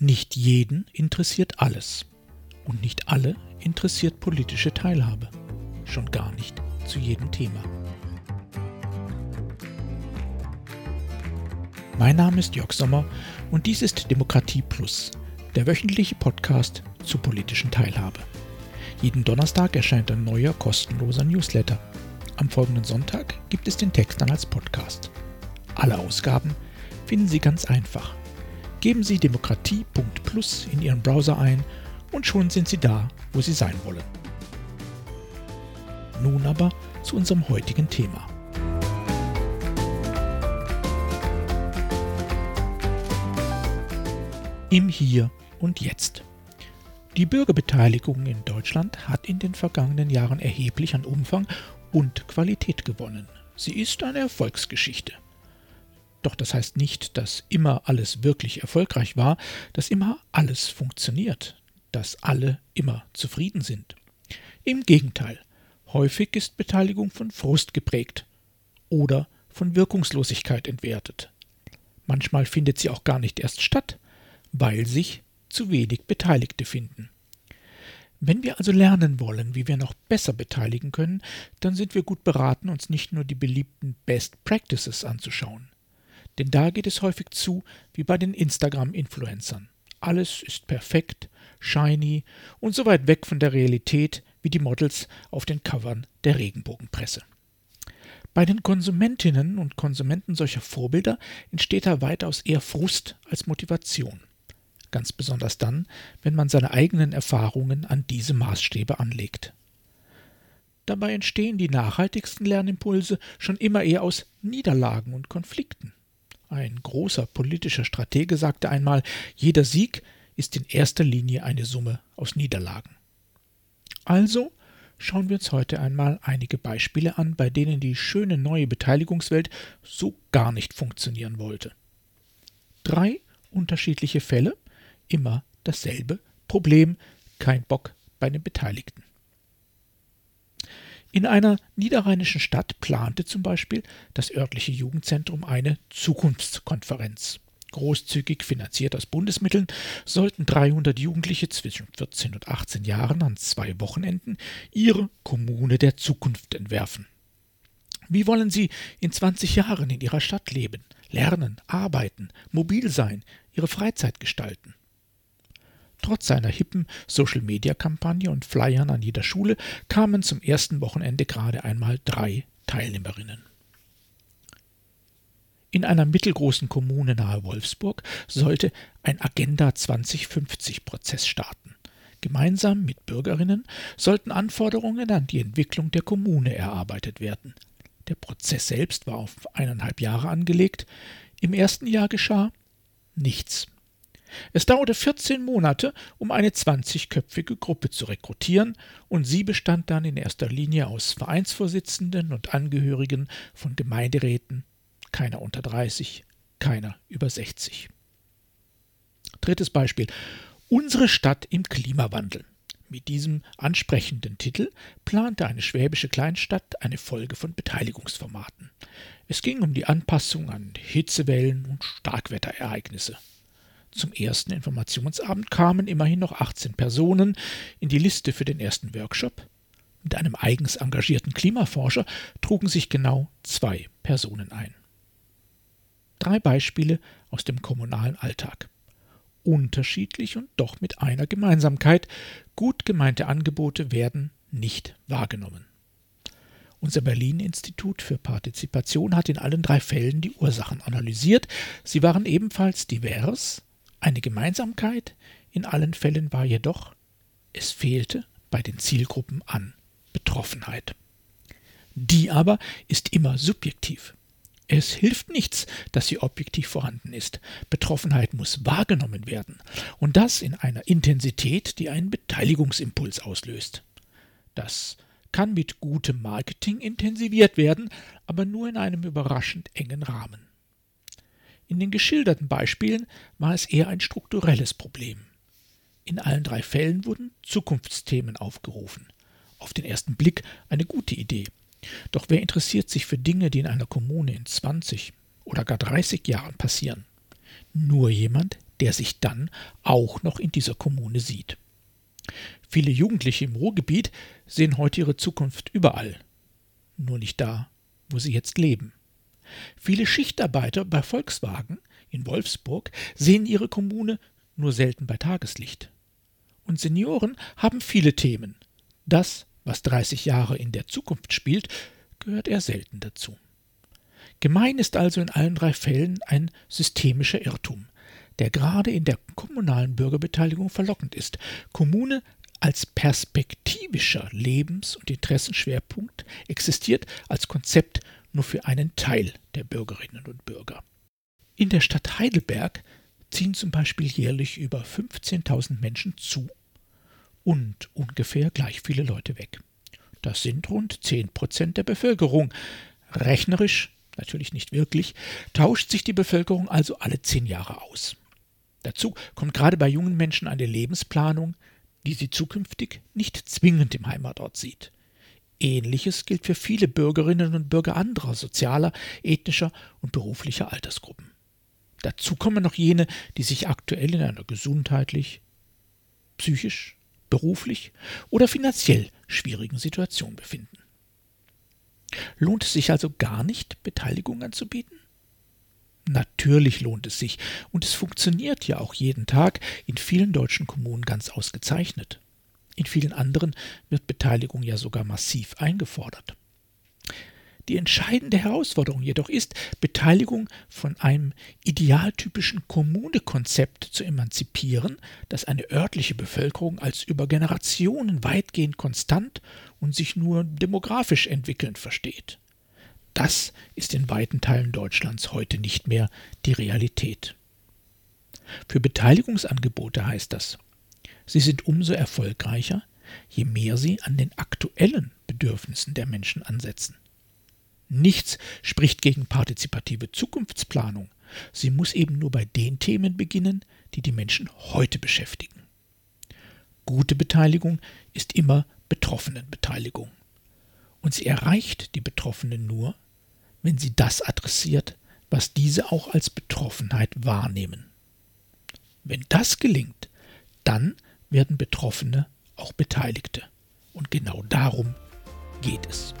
Nicht jeden interessiert alles. Und nicht alle interessiert politische Teilhabe. Schon gar nicht zu jedem Thema. Mein Name ist Jörg Sommer und dies ist Demokratie Plus, der wöchentliche Podcast zur politischen Teilhabe. Jeden Donnerstag erscheint ein neuer kostenloser Newsletter. Am folgenden Sonntag gibt es den Text dann als Podcast. Alle Ausgaben finden Sie ganz einfach Geben Sie demokratie.plus in Ihren Browser ein und schon sind Sie da, wo Sie sein wollen. Nun aber zu unserem heutigen Thema. Im Hier und Jetzt. Die Bürgerbeteiligung in Deutschland hat in den vergangenen Jahren erheblich an Umfang und Qualität gewonnen. Sie ist eine Erfolgsgeschichte. Doch das heißt nicht, dass immer alles wirklich erfolgreich war, dass immer alles funktioniert, dass alle immer zufrieden sind. Im Gegenteil, häufig ist Beteiligung von Frust geprägt oder von Wirkungslosigkeit entwertet. Manchmal findet sie auch gar nicht erst statt, weil sich zu wenig Beteiligte finden. Wenn wir also lernen wollen, wie wir noch besser beteiligen können, dann sind wir gut beraten, uns nicht nur die beliebten Best Practices anzuschauen. Denn da geht es häufig zu wie bei den Instagram-Influencern. Alles ist perfekt, shiny und so weit weg von der Realität wie die Models auf den Covern der Regenbogenpresse. Bei den Konsumentinnen und Konsumenten solcher Vorbilder entsteht da weitaus eher Frust als Motivation. Ganz besonders dann, wenn man seine eigenen Erfahrungen an diese Maßstäbe anlegt. Dabei entstehen die nachhaltigsten Lernimpulse schon immer eher aus Niederlagen und Konflikten. Ein großer politischer Stratege sagte einmal, jeder Sieg ist in erster Linie eine Summe aus Niederlagen. Also schauen wir uns heute einmal einige Beispiele an, bei denen die schöne neue Beteiligungswelt so gar nicht funktionieren wollte. Drei unterschiedliche Fälle, immer dasselbe Problem, kein Bock bei den Beteiligten. In einer niederrheinischen Stadt plante zum Beispiel das örtliche Jugendzentrum eine Zukunftskonferenz. Großzügig finanziert aus Bundesmitteln sollten 300 Jugendliche zwischen 14 und 18 Jahren an zwei Wochenenden ihre Kommune der Zukunft entwerfen. Wie wollen sie in 20 Jahren in ihrer Stadt leben, lernen, arbeiten, mobil sein, ihre Freizeit gestalten? Trotz seiner hippen Social-Media-Kampagne und Flyern an jeder Schule kamen zum ersten Wochenende gerade einmal drei Teilnehmerinnen. In einer mittelgroßen Kommune nahe Wolfsburg sollte ein Agenda 2050-Prozess starten. Gemeinsam mit Bürgerinnen sollten Anforderungen an die Entwicklung der Kommune erarbeitet werden. Der Prozess selbst war auf eineinhalb Jahre angelegt. Im ersten Jahr geschah nichts. Es dauerte 14 Monate, um eine 20-köpfige Gruppe zu rekrutieren, und sie bestand dann in erster Linie aus Vereinsvorsitzenden und Angehörigen von Gemeinderäten, keiner unter 30, keiner über 60. Drittes Beispiel. Unsere Stadt im Klimawandel. Mit diesem ansprechenden Titel plante eine schwäbische Kleinstadt eine Folge von Beteiligungsformaten. Es ging um die Anpassung an Hitzewellen und Starkwetterereignisse. Zum ersten Informationsabend kamen immerhin noch 18 Personen in die Liste für den ersten Workshop. Mit einem eigens engagierten Klimaforscher trugen sich genau zwei Personen ein. Drei Beispiele aus dem kommunalen Alltag. Unterschiedlich und doch mit einer Gemeinsamkeit. Gut gemeinte Angebote werden nicht wahrgenommen. Unser Berlin-Institut für Partizipation hat in allen drei Fällen die Ursachen analysiert. Sie waren ebenfalls divers, eine Gemeinsamkeit in allen Fällen war jedoch, es fehlte bei den Zielgruppen an Betroffenheit. Die aber ist immer subjektiv. Es hilft nichts, dass sie objektiv vorhanden ist. Betroffenheit muss wahrgenommen werden, und das in einer Intensität, die einen Beteiligungsimpuls auslöst. Das kann mit gutem Marketing intensiviert werden, aber nur in einem überraschend engen Rahmen. In den geschilderten Beispielen war es eher ein strukturelles Problem. In allen drei Fällen wurden Zukunftsthemen aufgerufen. Auf den ersten Blick eine gute Idee. Doch wer interessiert sich für Dinge, die in einer Kommune in 20 oder gar 30 Jahren passieren? Nur jemand, der sich dann auch noch in dieser Kommune sieht. Viele Jugendliche im Ruhrgebiet sehen heute ihre Zukunft überall, nur nicht da, wo sie jetzt leben. Viele Schichtarbeiter bei Volkswagen in Wolfsburg sehen ihre Kommune nur selten bei Tageslicht. Und Senioren haben viele Themen. Das, was 30 Jahre in der Zukunft spielt, gehört eher selten dazu. Gemein ist also in allen drei Fällen ein systemischer Irrtum, der gerade in der kommunalen Bürgerbeteiligung verlockend ist. Kommune als perspektivischer Lebens- und Interessenschwerpunkt existiert als Konzept nur für einen Teil der Bürgerinnen und Bürger. In der Stadt Heidelberg ziehen zum Beispiel jährlich über 15.000 Menschen zu und ungefähr gleich viele Leute weg. Das sind rund 10 Prozent der Bevölkerung. Rechnerisch, natürlich nicht wirklich, tauscht sich die Bevölkerung also alle zehn Jahre aus. Dazu kommt gerade bei jungen Menschen eine Lebensplanung, die sie zukünftig nicht zwingend im Heimatort sieht. Ähnliches gilt für viele Bürgerinnen und Bürger anderer sozialer, ethnischer und beruflicher Altersgruppen. Dazu kommen noch jene, die sich aktuell in einer gesundheitlich, psychisch, beruflich oder finanziell schwierigen Situation befinden. Lohnt es sich also gar nicht, Beteiligung anzubieten? Natürlich lohnt es sich, und es funktioniert ja auch jeden Tag in vielen deutschen Kommunen ganz ausgezeichnet. In vielen anderen wird Beteiligung ja sogar massiv eingefordert. Die entscheidende Herausforderung jedoch ist, Beteiligung von einem idealtypischen Kommunekonzept zu emanzipieren, das eine örtliche Bevölkerung als über Generationen weitgehend konstant und sich nur demografisch entwickelnd versteht. Das ist in weiten Teilen Deutschlands heute nicht mehr die Realität. Für Beteiligungsangebote heißt das, sie sind umso erfolgreicher, je mehr sie an den aktuellen Bedürfnissen der Menschen ansetzen. Nichts spricht gegen partizipative Zukunftsplanung. Sie muss eben nur bei den Themen beginnen, die die Menschen heute beschäftigen. Gute Beteiligung ist immer Betroffenenbeteiligung. Und sie erreicht die Betroffenen nur, wenn sie das adressiert, was diese auch als Betroffenheit wahrnehmen. Wenn das gelingt, dann werden Betroffene auch Beteiligte. Und genau darum geht es.